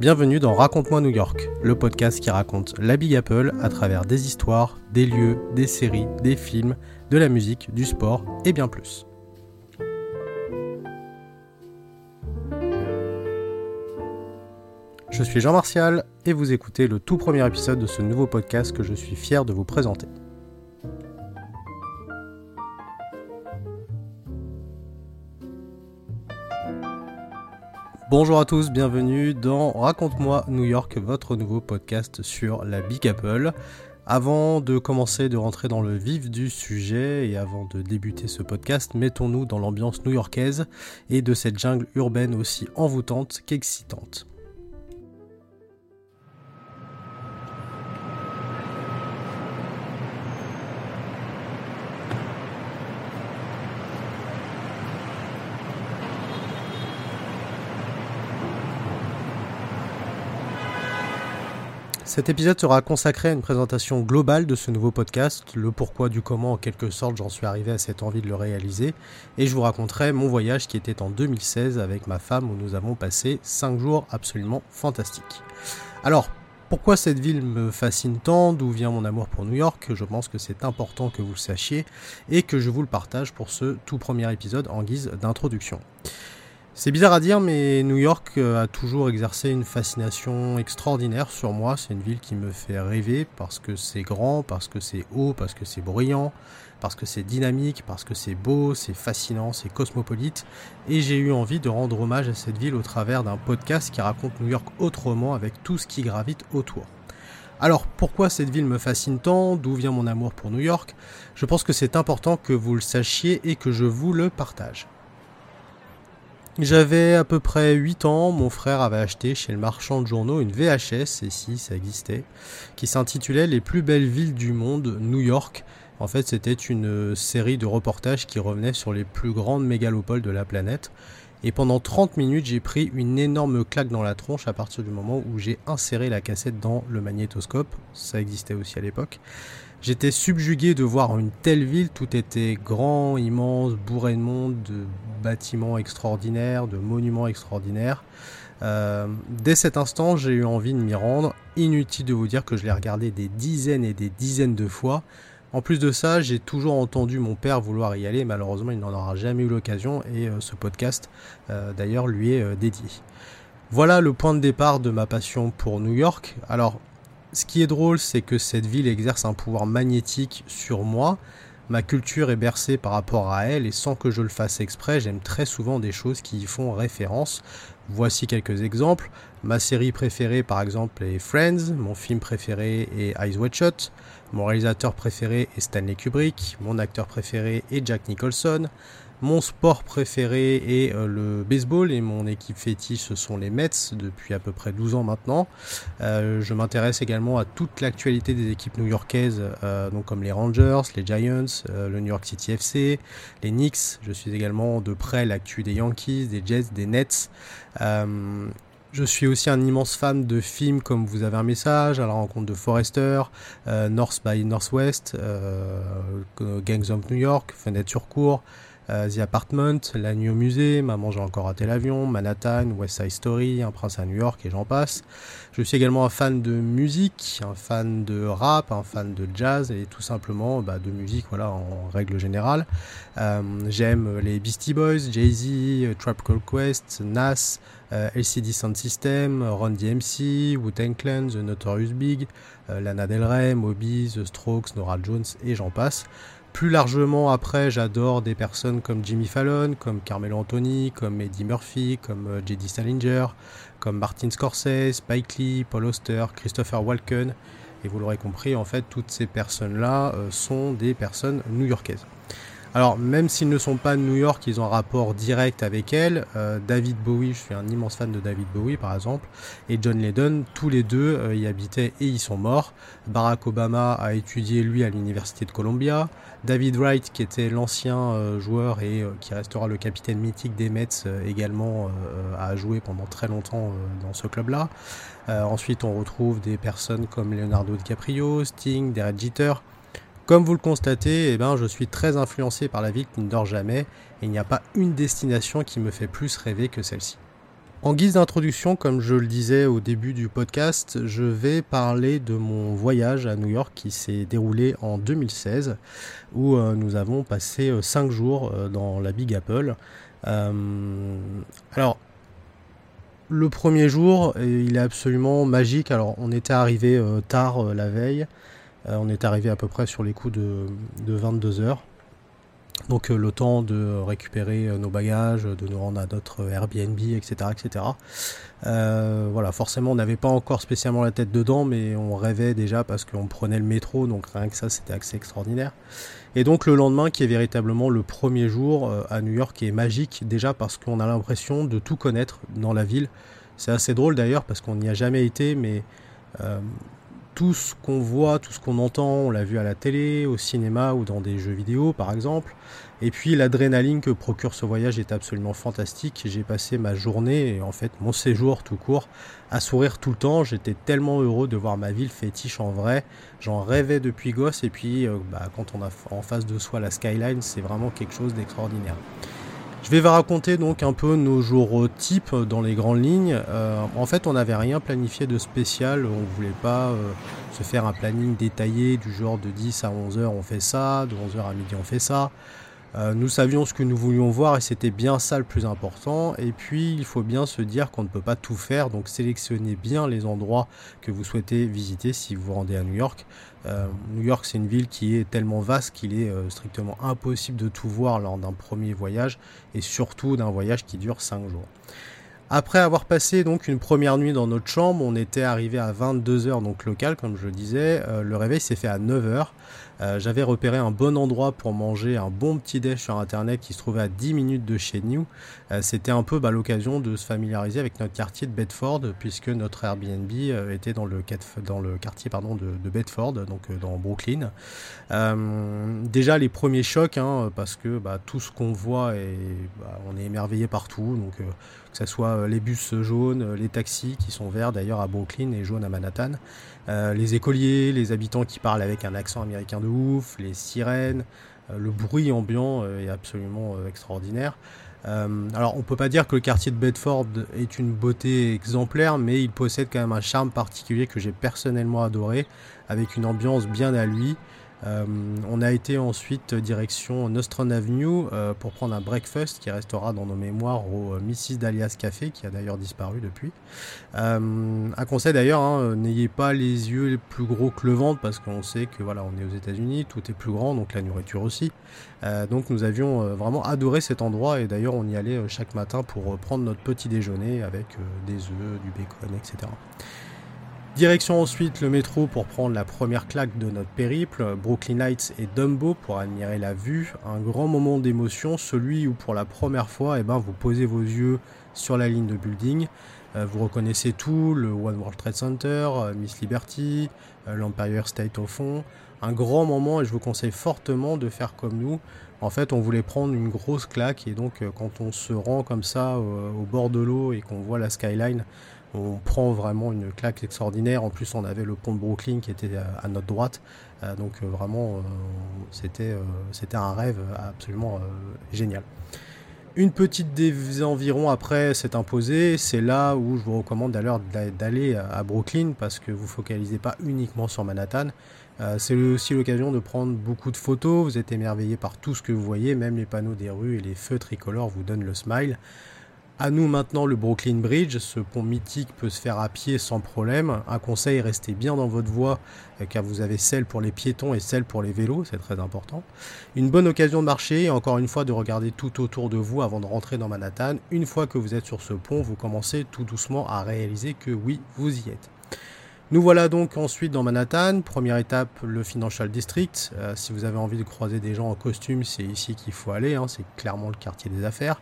Bienvenue dans Raconte-moi New York, le podcast qui raconte la Big Apple à travers des histoires, des lieux, des séries, des films, de la musique, du sport et bien plus. Je suis Jean Martial et vous écoutez le tout premier épisode de ce nouveau podcast que je suis fier de vous présenter. Bonjour à tous, bienvenue dans Raconte-moi New York, votre nouveau podcast sur la Big Apple. Avant de commencer de rentrer dans le vif du sujet et avant de débuter ce podcast, mettons-nous dans l'ambiance new-yorkaise et de cette jungle urbaine aussi envoûtante qu'excitante. Cet épisode sera consacré à une présentation globale de ce nouveau podcast, le pourquoi du comment en quelque sorte j'en suis arrivé à cette envie de le réaliser, et je vous raconterai mon voyage qui était en 2016 avec ma femme où nous avons passé 5 jours absolument fantastiques. Alors, pourquoi cette ville me fascine tant, d'où vient mon amour pour New York, je pense que c'est important que vous le sachiez et que je vous le partage pour ce tout premier épisode en guise d'introduction. C'est bizarre à dire, mais New York euh, a toujours exercé une fascination extraordinaire sur moi. C'est une ville qui me fait rêver parce que c'est grand, parce que c'est haut, parce que c'est bruyant, parce que c'est dynamique, parce que c'est beau, c'est fascinant, c'est cosmopolite. Et j'ai eu envie de rendre hommage à cette ville au travers d'un podcast qui raconte New York autrement avec tout ce qui gravite autour. Alors pourquoi cette ville me fascine tant? D'où vient mon amour pour New York? Je pense que c'est important que vous le sachiez et que je vous le partage. J'avais à peu près 8 ans, mon frère avait acheté chez le marchand de journaux une VHS, et si ça existait, qui s'intitulait Les plus belles villes du monde, New York. En fait, c'était une série de reportages qui revenaient sur les plus grandes mégalopoles de la planète. Et pendant 30 minutes, j'ai pris une énorme claque dans la tronche à partir du moment où j'ai inséré la cassette dans le magnétoscope. Ça existait aussi à l'époque. J'étais subjugué de voir une telle ville, tout était grand, immense, bourré de monde, de bâtiments extraordinaires, de monuments extraordinaires. Euh, dès cet instant, j'ai eu envie de m'y rendre. Inutile de vous dire que je l'ai regardé des dizaines et des dizaines de fois. En plus de ça, j'ai toujours entendu mon père vouloir y aller. Malheureusement, il n'en aura jamais eu l'occasion et euh, ce podcast, euh, d'ailleurs, lui est dédié. Voilà le point de départ de ma passion pour New York. Alors, ce qui est drôle, c'est que cette ville exerce un pouvoir magnétique sur moi. Ma culture est bercée par rapport à elle et sans que je le fasse exprès, j'aime très souvent des choses qui y font référence. Voici quelques exemples. Ma série préférée par exemple est Friends, mon film préféré est Eyes Wide Shut, mon réalisateur préféré est Stanley Kubrick, mon acteur préféré est Jack Nicholson, mon sport préféré est euh, le baseball et mon équipe fétiche ce sont les Mets depuis à peu près 12 ans maintenant. Euh, je m'intéresse également à toute l'actualité des équipes new-yorkaises, euh, donc comme les Rangers, les Giants, le New York City FC, les Knicks. Je suis également de près l'actu des Yankees, des Jets, des Nets. Je suis aussi un immense fan de films comme Vous avez un message, à la rencontre de Forrester, North by Northwest, Gangs of New York, Fenêtre sur cour, euh, The Apartment, La musée, Maman j'ai encore raté l'avion, Manhattan, West Side Story, Un prince à New York et j'en passe. Je suis également un fan de musique, un fan de rap, un fan de jazz et tout simplement bah, de musique voilà en règle générale. Euh, j'aime les Beastie Boys, Jay-Z, Trap Call Quest, Nas, euh, LCD Sound System, Run DMC, Wu-Tang Clan, The Notorious Big, Lana Del Rey, Moby, The Strokes, Nora Jones et j'en passe. Plus largement, après, j'adore des personnes comme Jimmy Fallon, comme Carmelo Anthony, comme Eddie Murphy, comme euh, J.D. Salinger, comme Martin Scorsese, Spike Lee, Paul Auster, Christopher Walken. Et vous l'aurez compris, en fait, toutes ces personnes-là euh, sont des personnes new-yorkaises. Alors, même s'ils ne sont pas de New York, ils ont un rapport direct avec elle. Euh, David Bowie, je suis un immense fan de David Bowie par exemple, et John Lennon, tous les deux euh, y habitaient et ils sont morts. Barack Obama a étudié lui à l'université de Columbia. David Wright, qui était l'ancien euh, joueur et qui restera le capitaine mythique des Mets, également a joué pendant très longtemps dans ce club-là. ensuite, on retrouve des personnes comme Leonardo DiCaprio, Sting, Derek Jeter. Comme vous le constatez, eh ben, je suis très influencé par la ville qui ne dort jamais, et il n'y a pas une destination qui me fait plus rêver que celle-ci. En guise d'introduction, comme je le disais au début du podcast, je vais parler de mon voyage à New York qui s'est déroulé en 2016, où euh, nous avons passé 5 euh, jours euh, dans la Big Apple. alors, le premier jour, il est absolument magique. Alors, on était arrivé tard la veille. On est arrivé à peu près sur les coups de, de 22 heures. Donc euh, le temps de récupérer euh, nos bagages, de nous rendre à notre Airbnb, etc. etc. Euh, voilà, forcément on n'avait pas encore spécialement la tête dedans, mais on rêvait déjà parce qu'on prenait le métro, donc rien que ça c'était assez extraordinaire. Et donc le lendemain qui est véritablement le premier jour à New York qui est magique déjà parce qu'on a l'impression de tout connaître dans la ville. C'est assez drôle d'ailleurs parce qu'on n'y a jamais été, mais tout ce qu'on voit, tout ce qu'on entend, on l'a vu à la télé, au cinéma ou dans des jeux vidéo par exemple. Et puis l'adrénaline que procure ce voyage est absolument fantastique. J'ai passé ma journée et en fait mon séjour tout court à sourire tout le temps. J'étais tellement heureux de voir ma ville fétiche en vrai. J'en rêvais depuis gosse et puis euh, bah, quand on a en face de soi la skyline, c'est vraiment quelque chose d'extraordinaire. Je vais vous raconter donc un peu nos jours type dans les grandes lignes. Euh, en fait, on n'avait rien planifié de spécial. On voulait pas euh, se faire un planning détaillé du genre de 10 à 11 heures on fait ça, de 11 heures à midi on fait ça. Euh, nous savions ce que nous voulions voir et c'était bien ça le plus important. Et puis il faut bien se dire qu'on ne peut pas tout faire, donc sélectionnez bien les endroits que vous souhaitez visiter si vous vous rendez à New York. Euh, New York c'est une ville qui est tellement vaste qu'il est euh, strictement impossible de tout voir lors d'un premier voyage et surtout d'un voyage qui dure 5 jours. Après avoir passé donc une première nuit dans notre chambre, on était arrivé à 22h donc local comme je le disais. le réveil s'est fait à 9h. Euh, j'avais repéré un bon endroit pour manger un bon petit déj sur internet qui se trouvait à 10 minutes de chez nous. Euh, c'était un peu bah, l'occasion de se familiariser avec notre quartier de Bedford puisque notre Airbnb euh, était dans le, quartier pardon, de, Bedford, donc dans Brooklyn. déjà les premiers chocs hein, parce que bah, tout ce qu'on voit et bah, on est émerveillé partout. Donc que ce soit les bus jaunes, les taxis qui sont verts d'ailleurs à Brooklyn et jaunes à Manhattan. Euh, les écoliers, les habitants qui parlent avec un accent américain de ouf, les sirènes, euh, le bruit ambiant euh, est absolument extraordinaire. alors on peut pas dire que le quartier de Bedford est une beauté exemplaire, mais il possède quand même un charme particulier que j'ai personnellement adoré, avec une ambiance bien à lui. Euh, on a été ensuite direction Nostrum Avenue euh, pour prendre un breakfast qui restera dans nos mémoires au euh, Mrs. Dalia's Café qui a d'ailleurs disparu depuis. un conseil d'ailleurs, hein, n'ayez pas les yeux plus gros que le ventre parce qu'on sait que voilà, on est aux États-Unis, tout est plus grand, donc la nourriture aussi. donc nous avions vraiment adoré cet endroit et d'ailleurs on y allait chaque matin pour prendre notre petit déjeuner avec des œufs, du bacon, etc. Direction ensuite le métro pour prendre la première claque de notre périple, Brooklyn Lights et Dumbo pour admirer la vue, un grand moment d'émotion, celui où pour la première fois eh ben, vous posez vos yeux sur la ligne de building, euh, vous reconnaissez tout, le One World Trade Center, euh, Miss Liberty, euh, l'Empire State au fond, un grand moment et je vous conseille fortement de faire comme nous. En fait, on voulait prendre une grosse claque et donc quand on se rend comme ça au bord de l'eau et qu'on voit la skyline, on prend vraiment une claque extraordinaire. En plus, on avait le pont de Brooklyn qui était à, notre droite. Euh, donc euh, vraiment, euh, c'était un rêve absolument génial. Une petite des environs après s'est imposée. C'est là où je vous recommande d'aller à Brooklyn parce que vous focalisez pas uniquement sur Manhattan. c'est aussi l'occasion de prendre beaucoup de photos. Vous êtes émerveillé par tout ce que vous voyez, même les panneaux des rues et les feux tricolores vous donnent le smile. À nous maintenant le Brooklyn Bridge, ce pont mythique peut se faire à pied sans problème. Un conseil, restez bien dans votre voie euh, car vous avez celle pour les piétons et celle pour les vélos, c'est très important. Une bonne occasion de marcher et encore une fois de regarder tout autour de vous avant de rentrer dans Manhattan. Une fois que vous êtes sur ce pont, vous commencez tout doucement à réaliser que oui, vous y êtes. Nous voilà donc ensuite dans Manhattan. Première étape, le Financial District. Euh, si vous avez envie de croiser des gens en costume, c'est ici qu'il faut aller. Hein. c'est clairement le quartier des affaires.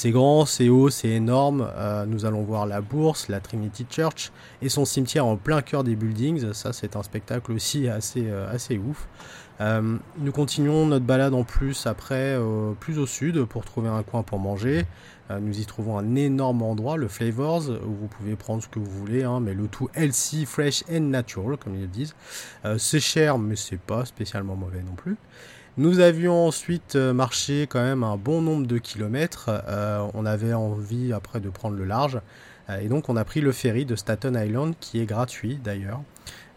C'est grand, c'est haut, c'est énorme. nous allons voir la bourse, la Trinity Church et son cimetière en plein cœur des buildings. Ça, c'est un spectacle aussi assez, assez ouf. Euh, nous continuons notre balade en plus après, euh, plus au sud, pour trouver un coin pour manger. Euh, nous y trouvons un énorme endroit, le Flavors, où vous pouvez prendre ce que vous voulez, hein, mais le tout healthy, fresh and natural, comme ils le disent. c'est cher, mais c'est pas spécialement mauvais non plus. Nous avions ensuite marché quand même un bon nombre de kilomètres. on avait envie après de prendre le large. et donc on a pris le ferry de Staten Island, qui est gratuit d'ailleurs.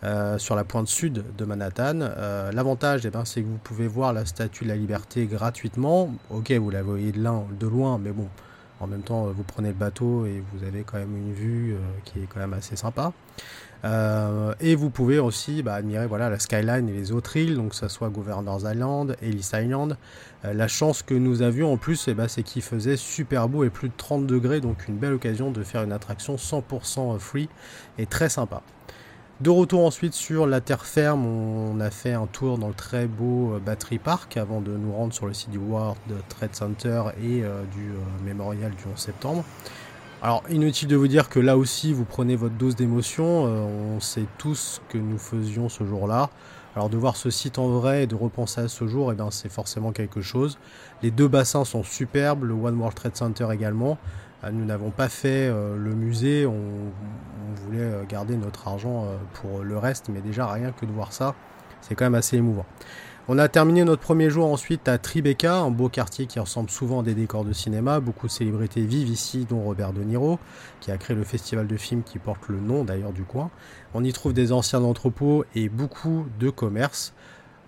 Euh, sur la pointe sud de Manhattan. Euh, l'avantage, eh ben, c'est que vous pouvez voir la Statue de la Liberté gratuitement. Ok, vous la voyez de loin, mais bon, en même temps, vous prenez le bateau et vous avez quand même une vue euh, qui est quand même assez sympa. et vous pouvez aussi bah, admirer voilà, la skyline et les autres îles, donc que ce soit Governor's Island, Ellis Island. la chance que nous avions en plus, eh ben, c'est qu'il faisait super beau et plus de 30 degrés, donc une belle occasion de faire une attraction 100% free et très sympa. De retour ensuite sur la terre ferme, on a fait un tour dans le très beau euh, Battery Park avant de nous rendre sur le site du World Trade Center et euh, du euh, mémorial du 11 septembre. Alors inutile de vous dire que là aussi vous prenez votre dose d'émotion, on sait tous ce que nous faisions ce jour-là. Alors de voir ce site en vrai et de repenser à ce jour, eh ben, c'est forcément quelque chose. Les deux bassins sont superbes, le One World Trade Center également. Ah, nous n'avons pas fait euh, le musée, on, voulait euh, garder notre argent euh, pour le reste, mais déjà rien que de voir ça, c'est quand même assez émouvant. On a terminé notre premier jour ensuite à Tribeca, un beau quartier qui ressemble souvent à des décors de cinéma. Beaucoup de célébrités vivent ici, dont Robert De Niro, qui a créé le festival de films qui porte le nom d'ailleurs du coin. On y trouve des anciens entrepôts et beaucoup de commerces.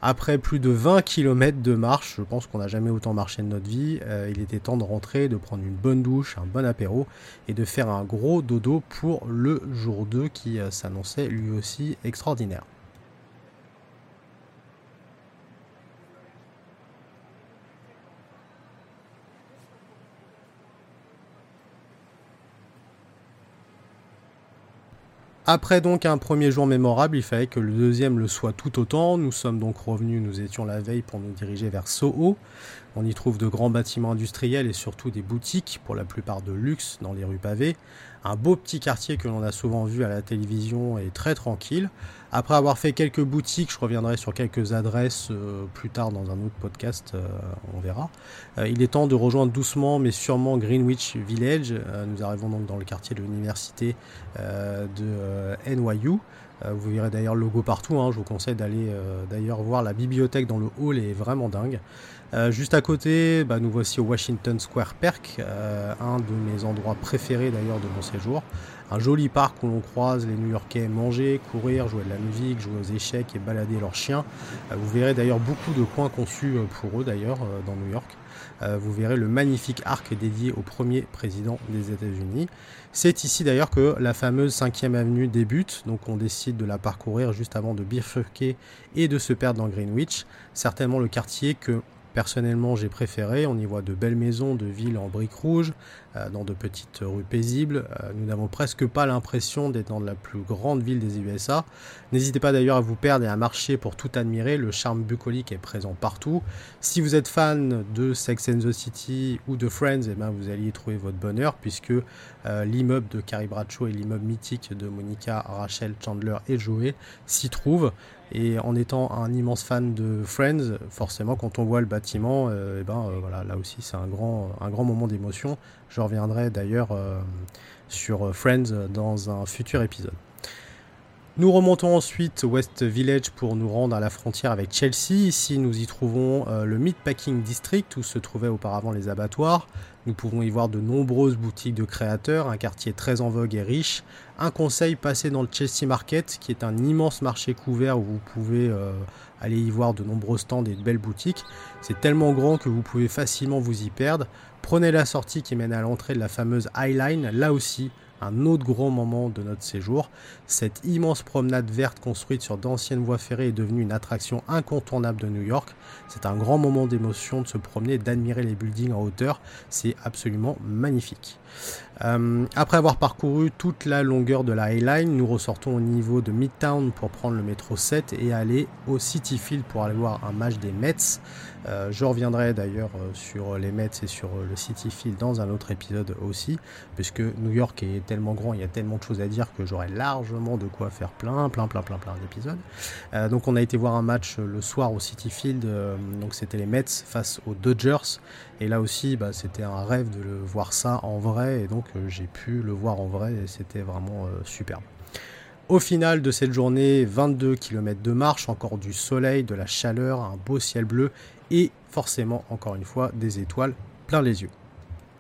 Après plus de 20 km de marche, je pense qu'on n'a jamais autant marché de notre vie, euh, il était temps de rentrer, de prendre une bonne douche, un bon apéro et de faire un gros dodo pour le jour 2 qui euh, s'annonçait lui aussi extraordinaire. Après donc un premier jour mémorable, il fallait que le deuxième le soit tout autant. Nous sommes donc revenus, nous étions la veille pour nous diriger vers Soho. On y trouve de grands bâtiments industriels et surtout des boutiques, pour la plupart de luxe, dans les rues pavées. Un beau petit quartier que l'on a souvent vu à la télévision et très tranquille. Après avoir fait quelques boutiques, je reviendrai sur quelques adresses euh, plus tard dans un autre podcast, euh, on verra. Euh, il est temps de rejoindre doucement mais sûrement Greenwich Village. nous arrivons donc dans le quartier de l'université de NYU. vous verrez d'ailleurs le logo partout, hein. je vous conseille d'aller d'ailleurs voir la bibliothèque dans le hall, est vraiment dingue. Euh, juste à côté, bah, nous voici au Washington Square Park, euh, un de mes endroits préférés d'ailleurs de mon séjour. Un joli parc où l'on croise les New-Yorkais manger, courir, jouer de la musique, jouer aux échecs et balader leurs chiens. Euh, vous verrez d'ailleurs beaucoup de coins conçus pour eux d'ailleurs dans New York. vous verrez le magnifique arc dédié au premier président des États-Unis. C'est ici d'ailleurs que la fameuse 5e avenue débute, donc on décide de la parcourir juste avant de bifurquer et de se perdre dans Greenwich. Certainement le quartier que Personnellement, j'ai préféré. On y voit de belles maisons de villes en briques rouges, euh, dans de petites rues paisibles. Euh, nous n'avons presque pas l'impression d'être dans la plus grande ville des USA. N'hésitez pas d'ailleurs à vous perdre et à marcher pour tout admirer. Le charme bucolique est présent partout. Si vous êtes fan de Sex and the City ou de Friends, eh ben vous allez y trouver votre bonheur puisque euh, l'immeuble de Carrie Bradshaw et l'immeuble mythique de Monica, Rachel, Chandler et Joey s'y trouvent. Et en étant un immense fan de Friends, forcément, quand on voit le bâtiment, euh, eh ben, euh, voilà, là aussi, c'est un grand, un grand moment d'émotion. Je reviendrai d'ailleurs euh, sur Friends dans un futur épisode. Nous remontons ensuite West Village pour nous rendre à la frontière avec Chelsea. Ici, nous y trouvons le Meatpacking District où se trouvaient auparavant les abattoirs. Nous pouvons y voir de nombreuses boutiques de créateurs, un quartier très en vogue et riche. Un conseil, passer dans le Chelsea Market, qui est un immense marché couvert où vous pouvez euh, aller y voir de nombreux stands et de belles boutiques. C'est tellement grand que vous pouvez facilement vous y perdre. Prenez la sortie qui mène à l'entrée de la fameuse Highline, là aussi un autre grand moment de notre séjour. Cette immense promenade verte construite sur d'anciennes voies ferrées est devenue une attraction incontournable de New York. C'est un grand moment d'émotion de se promener, d'admirer les buildings en hauteur. C'est absolument magnifique. Euh, après avoir parcouru toute la longueur de la Highline, nous ressortons au niveau de Midtown pour prendre le métro 7 et aller au City Field pour aller voir un match des Mets. Euh, je reviendrai d'ailleurs euh, sur les Mets et sur le City Field dans un autre épisode aussi, puisque New York est tellement grand, il y a tellement de choses à dire que j'aurai largement de quoi faire plein, plein, plein, plein, plein d'épisodes. donc on a été voir un match le soir au City Field, donc c'était les Mets face aux Dodgers, et là aussi bah, c'était un rêve de le voir ça en vrai, et donc j'ai pu le voir en vrai, et c'était vraiment superbe. Au final de cette journée, 22 km de marche, encore du soleil, de la chaleur, un beau ciel bleu et forcément, encore une fois, des étoiles plein les yeux.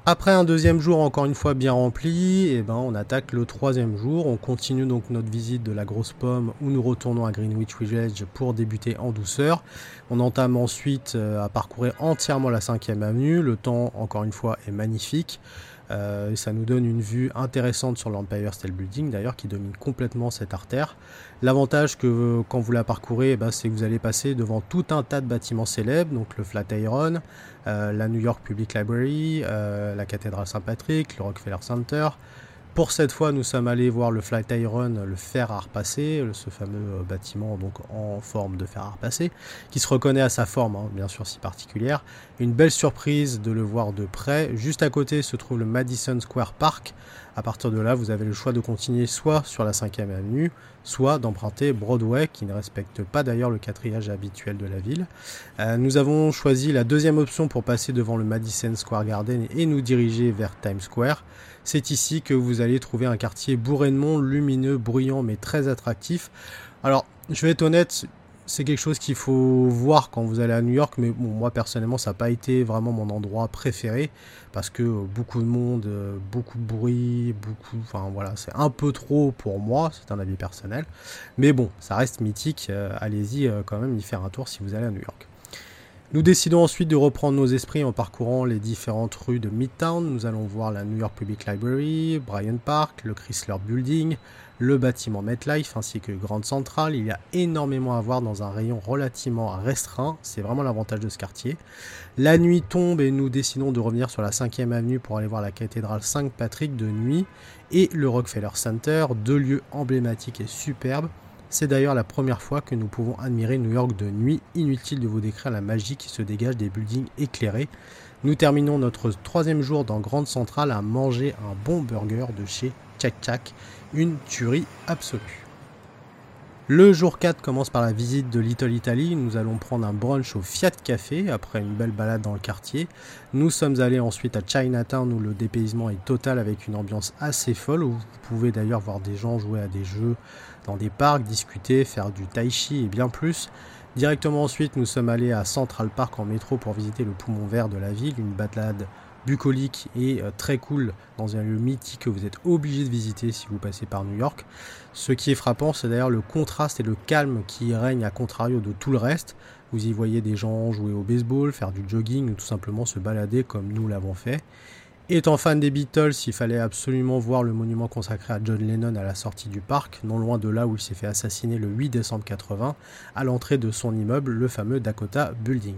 Après un deuxième jour encore une fois bien rempli, eh ben on attaque le troisième jour. On continue donc notre visite de la grosse pomme où nous retournons à Greenwich Village pour débuter en douceur. On entame ensuite euh, à parcourir entièrement la 5ème avenue. Le temps encore une fois est magnifique. Euh, ça nous donne une vue intéressante sur l'Empire State Building d'ailleurs qui domine complètement cette artère. L'avantage que quand vous la parcourez, eh ben, c'est que vous allez passer devant tout un tas de bâtiments célèbres, donc le Flatiron, euh, la New York Public Library, euh, la cathédrale Saint-Patrick, le Rockefeller Center, pour cette fois, nous sommes allés voir le Flatiron, le fer à repasser, ce fameux euh, bâtiment donc en forme de fer à repasser, qui se reconnaît à sa forme, hein, bien sûr si particulière. Une belle surprise de le voir de près. Juste à côté se trouve le Madison Square Park. À partir de là, vous avez le choix de continuer soit sur la 5e avenue, soit d'emprunter Broadway, qui ne respecte pas d'ailleurs le quatriage habituel de la ville. Euh, nous avons choisi la deuxième option pour passer devant le Madison Square Garden et nous diriger vers Times Square. C'est ici que vous allez trouver un quartier bourré de monde, lumineux, bruyant, mais très attractif. Alors, je vais être honnête, c'est quelque chose qu'il faut voir quand vous allez à New York, mais moi personnellement, ça n'a pas été vraiment mon endroit préféré parce que beaucoup de monde, beaucoup de bruit, beaucoup, enfin voilà, c'est un peu trop pour moi, c'est un avis personnel. Mais bon, ça reste mythique. Euh, allez-y euh, quand même y faire un tour si vous allez à New York. Nous décidons ensuite de reprendre nos esprits en parcourant les différentes rues de Midtown. Nous allons voir la New York Public Library, Bryant Park, le Chrysler Building, le bâtiment MetLife ainsi que Grand Central. Il y a énormément à voir dans un rayon relativement restreint. C'est vraiment l'avantage de ce quartier. La nuit tombe et nous décidons de revenir sur la 5e avenue pour aller voir la cathédrale Saint-Patrick de nuit et le Rockefeller Center, deux lieux emblématiques et superbes. C'est d'ailleurs la première fois que nous pouvons admirer New York de nuit, inutile de vous décrire la magie qui se dégage des buildings éclairés. Nous terminons notre troisième jour dans Grande Centrale à manger un bon burger de chez Tchak Tchak, une tuerie absolue. Le jour 4 commence par la visite de Little Italy. Nous allons prendre un brunch au Fiat Café après une belle balade dans le quartier. Nous sommes allés ensuite à Chinatown où le dépaysement est total avec une ambiance assez folle où vous pouvez d'ailleurs voir des gens jouer à des jeux dans des parcs, discuter, faire du tai chi et bien plus. Directement ensuite, nous sommes allés à Central Park en métro pour visiter le poumon vert de la ville, une balade bucolique et euh, très cool dans un lieu mythique que vous êtes obligé de visiter si vous passez par New York. Ce qui est frappant, c'est d'ailleurs le contraste et le calme qui règne à contrario de tout le reste. Vous y voyez des gens jouer au baseball, faire du jogging ou tout simplement se balader comme nous l'avons fait. Étant fan des Beatles, il fallait absolument voir le monument consacré à John Lennon à la sortie du parc, non loin de là où il s'est fait assassiner le 8 décembre 80, à l'entrée de son immeuble, le fameux Dakota Building.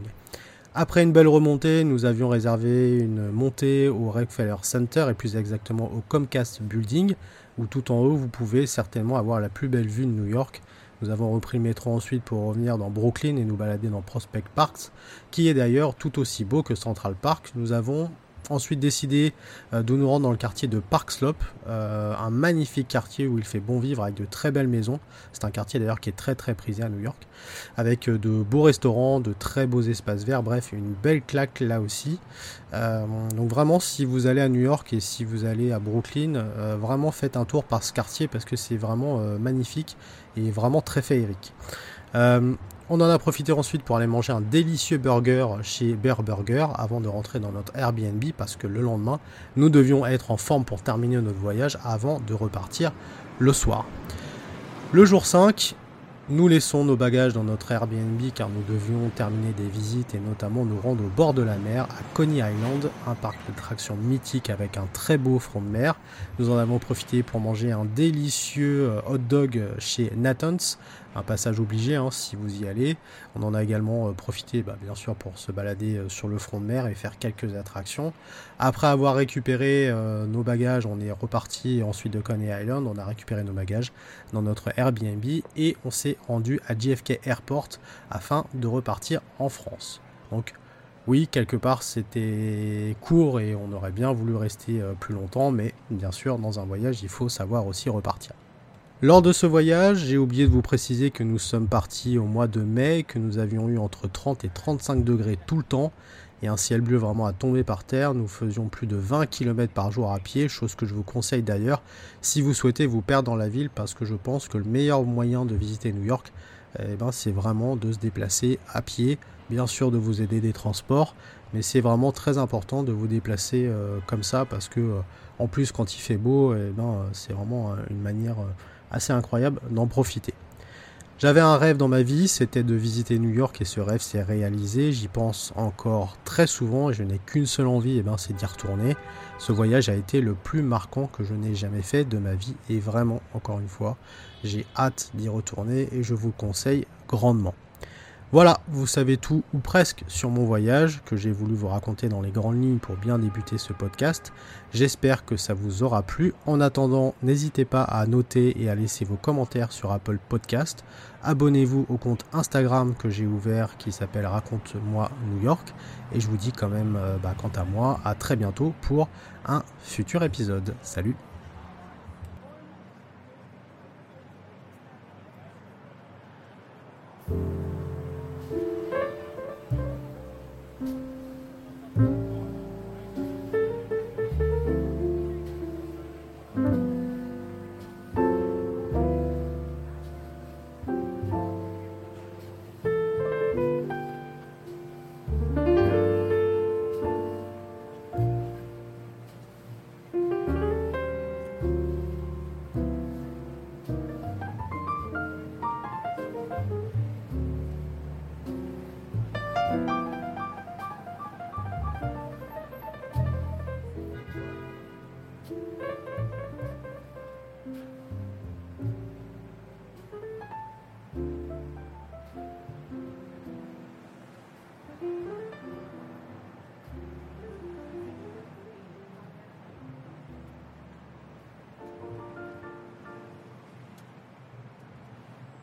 Après une belle remontée, nous avions réservé une montée au Rockefeller Center et plus exactement au Comcast Building, où tout en haut vous pouvez certainement avoir la plus belle vue de New York. Nous avons repris le métro ensuite pour revenir dans Brooklyn et nous balader dans Prospect Park, qui est d'ailleurs tout aussi beau que Central Park. Nous avons ensuite décidé euh, de nous rendre dans le quartier de Park Slope, euh, un magnifique quartier où il fait bon vivre avec de très belles maisons. C'est un quartier d'ailleurs qui est très très prisé à New York, avec euh, de beaux restaurants, de très beaux espaces verts, bref, une belle claque là aussi. donc vraiment, si vous allez à New York et si vous allez à Brooklyn, vraiment faites un tour par ce quartier parce que c'est vraiment magnifique et vraiment très féerique. On en a profité ensuite pour aller manger un délicieux burger chez Bear Burger avant de rentrer dans notre Airbnb parce que le lendemain, nous devions être en forme pour terminer notre voyage avant de repartir le soir. Le jour 5, nous laissons nos bagages dans notre Airbnb car nous devions terminer des visites et notamment nous rendre au bord de la mer à Coney Island, un parc d'attractions mythique avec un très beau front de mer. Nous en avons profité pour manger un délicieux euh, hot dog chez Nathan's, un passage obligé hein, si vous y allez. On en a également euh, profité bah, bien sûr pour se balader euh, sur le front de mer et faire quelques attractions. Après avoir récupéré nos bagages, on est reparti ensuite de Coney Island, on a récupéré nos bagages dans notre Airbnb et on s'est rendu à JFK Airport afin de repartir en France. Donc oui, quelque part c'était court et on aurait bien voulu rester euh, plus longtemps, mais bien sûr dans un voyage il faut savoir aussi repartir. Lors de ce voyage, j'ai oublié de vous préciser que nous sommes partis au mois de mai, que nous avions eu entre 30 et 35 degrés tout le temps, et un ciel bleu vraiment à tomber par terre. Nous faisions plus de 20 km par jour à pied, chose que je vous conseille d'ailleurs si vous souhaitez vous perdre dans la ville, parce que je pense que le meilleur moyen de visiter New York, eh ben, c'est vraiment de se déplacer à pied, bien sûr de vous aider des transports, mais c'est vraiment très important de vous déplacer euh, comme ça, parce que euh, en plus quand il fait beau, eh ben, c'est vraiment euh, une manière assez incroyable d'en profiter. J'avais un rêve dans ma vie, c'était de visiter New York et ce rêve s'est réalisé. J'y pense encore très souvent et je n'ai qu'une seule envie, eh ben, c'est d'y retourner. Ce voyage a été le plus marquant que je n'ai jamais fait de ma vie et vraiment, encore une fois, j'ai hâte d'y retourner et je vous le conseille grandement. Voilà, vous savez tout ou presque sur mon voyage que j'ai voulu vous raconter dans les grandes lignes pour bien débuter ce podcast. J'espère que ça vous aura plu. En attendant, n'hésitez pas à noter et à laisser vos commentaires sur Apple Podcast. Abonnez-vous au compte Instagram que j'ai ouvert qui s'appelle Raconte-moi New York. Et je vous dis quand même, euh, bah, quant à moi, à très bientôt pour un futur épisode. Salut